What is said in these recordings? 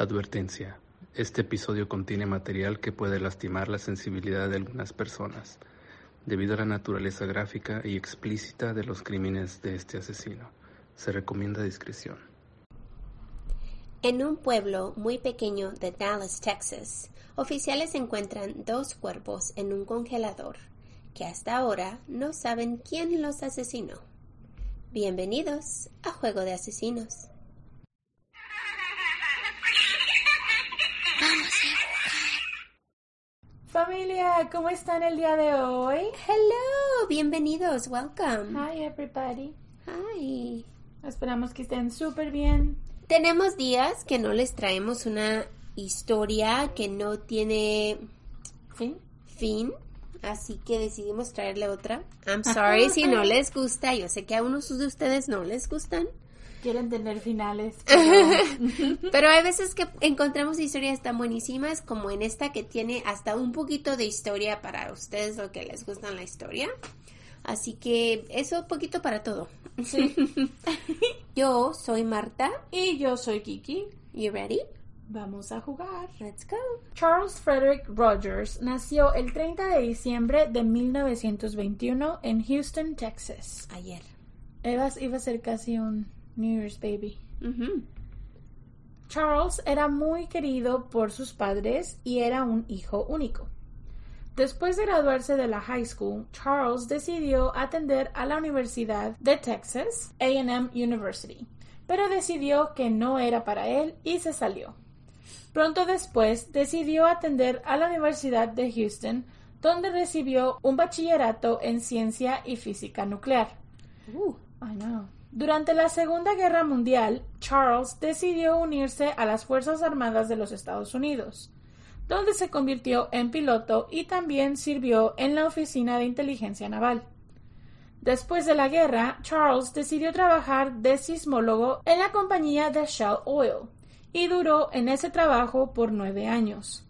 Advertencia. Este episodio contiene material que puede lastimar la sensibilidad de algunas personas, debido a la naturaleza gráfica y explícita de los crímenes de este asesino. Se recomienda discreción. En un pueblo muy pequeño de Dallas, Texas, oficiales encuentran dos cuerpos en un congelador que hasta ahora no saben quién los asesinó. Bienvenidos a Juego de Asesinos. Familia, ¿cómo están el día de hoy? Hello, bienvenidos, welcome. Hi everybody. Hi. Esperamos que estén súper bien. Tenemos días que no les traemos una historia que no tiene ¿Sí? fin, así que decidimos traerle otra. I'm sorry si no les gusta, yo sé que a unos de ustedes no les gustan, Quieren tener finales. pero hay veces que encontramos historias tan buenísimas como en esta que tiene hasta un poquito de historia para ustedes lo que les gusta la historia. Así que eso poquito para todo. Sí. Yo soy Marta. y yo soy Kiki. You ready? Vamos a jugar. Let's go. Charles Frederick Rogers nació el 30 de diciembre de 1921 en Houston, Texas. Ayer. Iba a ser casi un New Year's baby. Charles era muy querido por sus padres y era un hijo único. Después de graduarse de la high school, Charles decidió atender a la Universidad de Texas, AM University, pero decidió que no era para él y se salió. Pronto después decidió atender a la Universidad de Houston, donde recibió un bachillerato en ciencia y física nuclear. Uh, I know. Durante la Segunda Guerra Mundial, Charles decidió unirse a las Fuerzas Armadas de los Estados Unidos, donde se convirtió en piloto y también sirvió en la Oficina de Inteligencia Naval. Después de la guerra, Charles decidió trabajar de sismólogo en la compañía de Shell Oil y duró en ese trabajo por nueve años.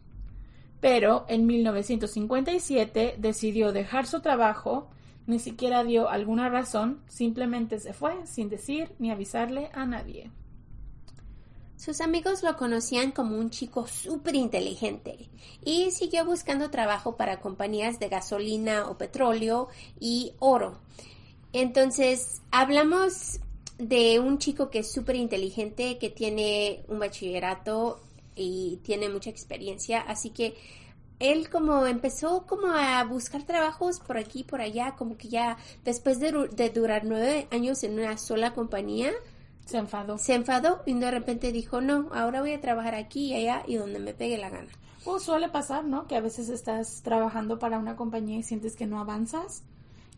Pero en 1957 decidió dejar su trabajo ni siquiera dio alguna razón, simplemente se fue sin decir ni avisarle a nadie. Sus amigos lo conocían como un chico súper inteligente y siguió buscando trabajo para compañías de gasolina o petróleo y oro. Entonces, hablamos de un chico que es súper inteligente, que tiene un bachillerato y tiene mucha experiencia, así que él como empezó como a buscar trabajos por aquí y por allá, como que ya después de, du- de durar nueve años en una sola compañía, Se enfadó. se enfadó y de repente dijo, no, ahora voy a trabajar aquí y allá y donde me pegue la gana. Pues suele pasar, ¿no? Que a veces estás trabajando para una compañía y sientes que no avanzas.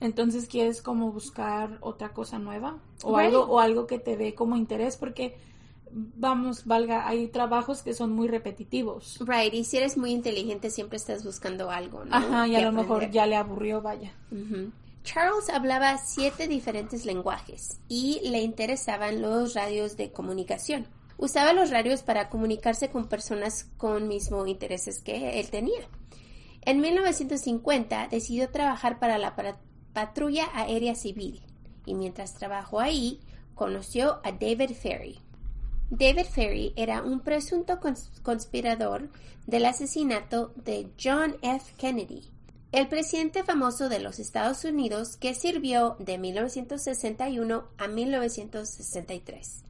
Entonces quieres como buscar otra cosa nueva o algo o algo que te dé como interés porque vamos, valga, hay trabajos que son muy repetitivos. Right, y si eres muy inteligente siempre estás buscando algo, ¿no? Ajá, y a lo mejor ya le aburrió, vaya. Charles hablaba siete diferentes lenguajes y le interesaban los radios de comunicación. Usaba los radios para comunicarse con personas con mismos intereses que él tenía. En 1950 decidió trabajar para la patrulla aérea civil y mientras trabajó ahí conoció a David Ferry. David Ferry era un presunto cons- conspirador del asesinato de John F. Kennedy, el presidente famoso de los Estados Unidos que sirvió de 1961 a 1963.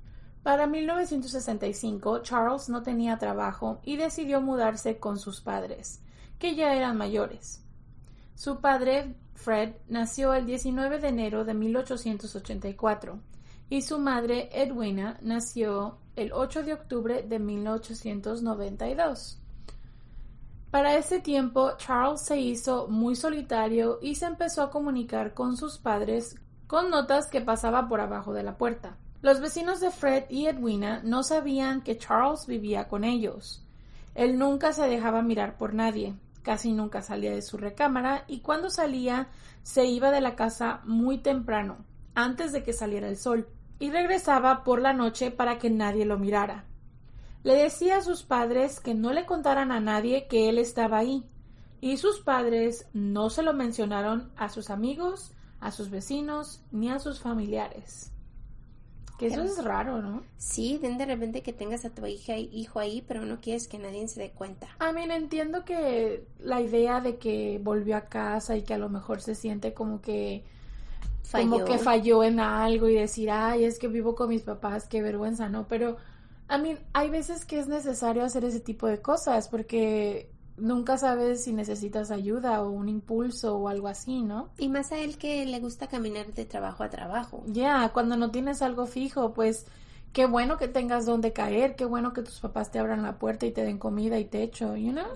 Para 1965, Charles no tenía trabajo y decidió mudarse con sus padres, que ya eran mayores. Su padre, Fred, nació el 19 de enero de 1884 y su madre, Edwina, nació el 8 de octubre de 1892. Para ese tiempo, Charles se hizo muy solitario y se empezó a comunicar con sus padres con notas que pasaba por abajo de la puerta. Los vecinos de Fred y Edwina no sabían que Charles vivía con ellos. Él nunca se dejaba mirar por nadie, casi nunca salía de su recámara y cuando salía se iba de la casa muy temprano, antes de que saliera el sol, y regresaba por la noche para que nadie lo mirara. Le decía a sus padres que no le contaran a nadie que él estaba ahí, y sus padres no se lo mencionaron a sus amigos, a sus vecinos ni a sus familiares. Que eso es raro, ¿no? Sí, de repente que tengas a tu hija hijo ahí, pero no quieres que nadie se dé cuenta. A mí entiendo que la idea de que volvió a casa y que a lo mejor se siente como que Falló. como que falló en algo y decir, ay, es que vivo con mis papás, qué vergüenza, ¿no? Pero a mí hay veces que es necesario hacer ese tipo de cosas porque nunca sabes si necesitas ayuda o un impulso o algo así, ¿no? Y más a él que le gusta caminar de trabajo a trabajo. Ya, cuando no tienes algo fijo, pues qué bueno que tengas donde caer, qué bueno que tus papás te abran la puerta y te den comida y techo, you know?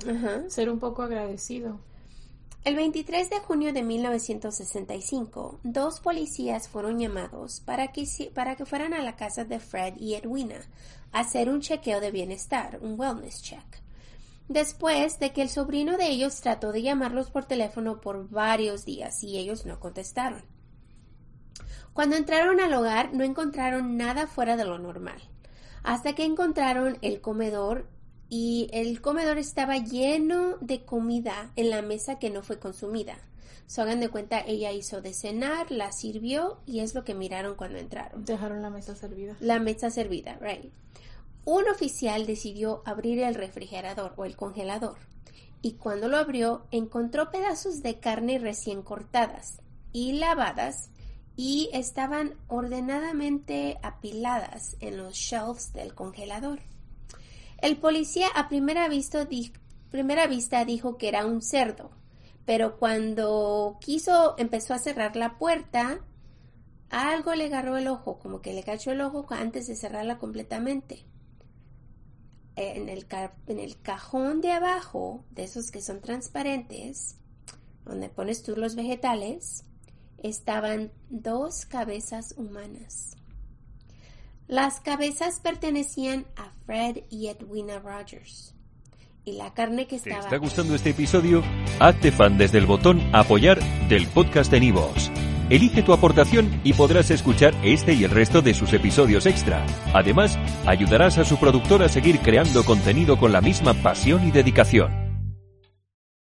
Ser un poco agradecido. El 23 de junio de 1965, dos policías fueron llamados para que, para que fueran a la casa de Fred y Edwina a hacer un chequeo de bienestar, un wellness check. Después de que el sobrino de ellos trató de llamarlos por teléfono por varios días y ellos no contestaron. Cuando entraron al hogar no encontraron nada fuera de lo normal, hasta que encontraron el comedor y el comedor estaba lleno de comida en la mesa que no fue consumida. So, hagan de cuenta, ella hizo de cenar, la sirvió y es lo que miraron cuando entraron. Dejaron la mesa servida. La mesa servida, right. Un oficial decidió abrir el refrigerador o el congelador y cuando lo abrió encontró pedazos de carne recién cortadas y lavadas y estaban ordenadamente apiladas en los shelves del congelador. El policía a primera vista, dijo que era un cerdo, pero cuando quiso empezó a cerrar la puerta, algo le agarró el ojo, como que le cachó el ojo antes de cerrarla completamente. En el, en el cajón de abajo, de esos que son transparentes, donde pones tú los vegetales, estaban dos cabezas humanas. Las cabezas pertenecían a Fred y Edwina Rogers. Y la carne que ¿Te estaba... está gustando este episodio? Hazte fan desde el botón Apoyar del podcast de Nivos. Elige tu aportación y podrás escuchar este y el resto de sus episodios extra. Además, ayudarás a su productor a seguir creando contenido con la misma pasión y dedicación.